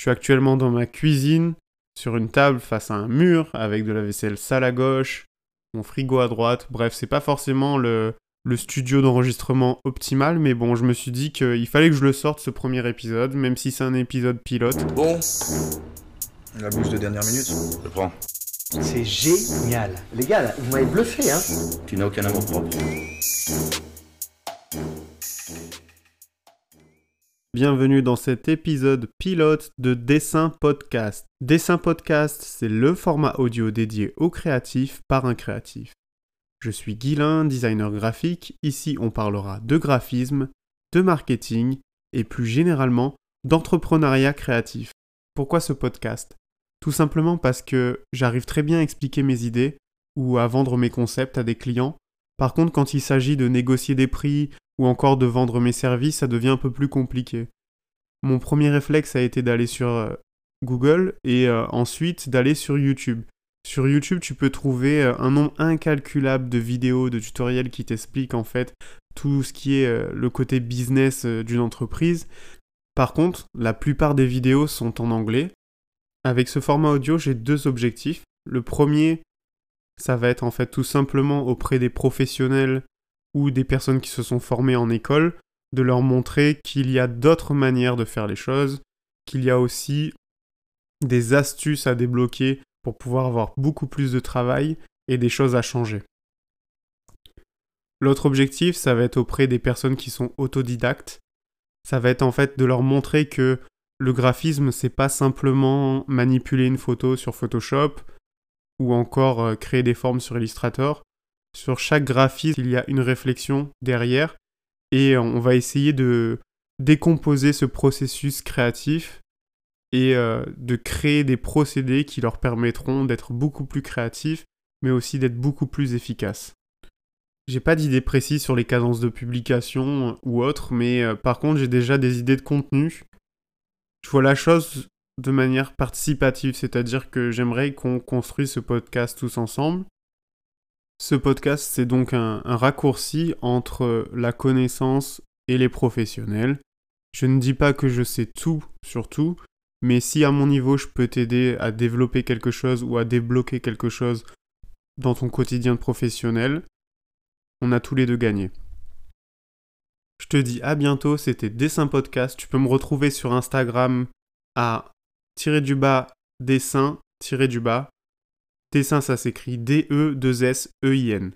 Je suis actuellement dans ma cuisine, sur une table face à un mur, avec de la vaisselle sale à gauche, mon frigo à droite. Bref, c'est pas forcément le, le studio d'enregistrement optimal, mais bon, je me suis dit qu'il fallait que je le sorte ce premier épisode, même si c'est un épisode pilote. Bon, la bouche de dernière minute. Je prends. C'est génial. Les gars, là, vous m'avez bluffé, hein Tu n'as aucun amour propre. Bienvenue dans cet épisode pilote de Dessin Podcast. Dessin Podcast, c'est le format audio dédié aux créatifs par un créatif. Je suis Guilain, designer graphique. Ici, on parlera de graphisme, de marketing et plus généralement d'entrepreneuriat créatif. Pourquoi ce podcast? Tout simplement parce que j'arrive très bien à expliquer mes idées ou à vendre mes concepts à des clients. Par contre, quand il s'agit de négocier des prix ou encore de vendre mes services, ça devient un peu plus compliqué. Mon premier réflexe a été d'aller sur euh, Google et euh, ensuite d'aller sur YouTube. Sur YouTube, tu peux trouver euh, un nombre incalculable de vidéos, de tutoriels qui t'expliquent en fait tout ce qui est le côté business d'une entreprise. Par contre, la plupart des vidéos sont en anglais. Avec ce format audio, j'ai deux objectifs. Le premier, ça va être en fait tout simplement auprès des professionnels ou des personnes qui se sont formées en école, de leur montrer qu'il y a d'autres manières de faire les choses, qu'il y a aussi des astuces à débloquer pour pouvoir avoir beaucoup plus de travail et des choses à changer. L'autre objectif, ça va être auprès des personnes qui sont autodidactes. Ça va être en fait de leur montrer que le graphisme, c'est pas simplement manipuler une photo sur Photoshop ou encore euh, créer des formes sur Illustrator, sur chaque graphisme, il y a une réflexion derrière et on va essayer de décomposer ce processus créatif et euh, de créer des procédés qui leur permettront d'être beaucoup plus créatifs mais aussi d'être beaucoup plus efficaces. J'ai pas d'idée précise sur les cadences de publication ou autres, mais euh, par contre j'ai déjà des idées de contenu. Je vois la chose de manière participative, c'est-à-dire que j'aimerais qu'on construise ce podcast tous ensemble ce podcast, c'est donc un, raccourci entre la connaissance et les professionnels. Je ne dis pas que je sais tout sur tout, mais si à mon niveau je peux t'aider à développer quelque chose ou à débloquer quelque chose dans ton quotidien de professionnel, on a tous les deux gagné. Je te dis à bientôt, c'était Dessin Podcast. Tu peux me retrouver sur Instagram à tirer du bas dessin tirer du bas Dessin, ça s'écrit D-E-2-S-E-I-N.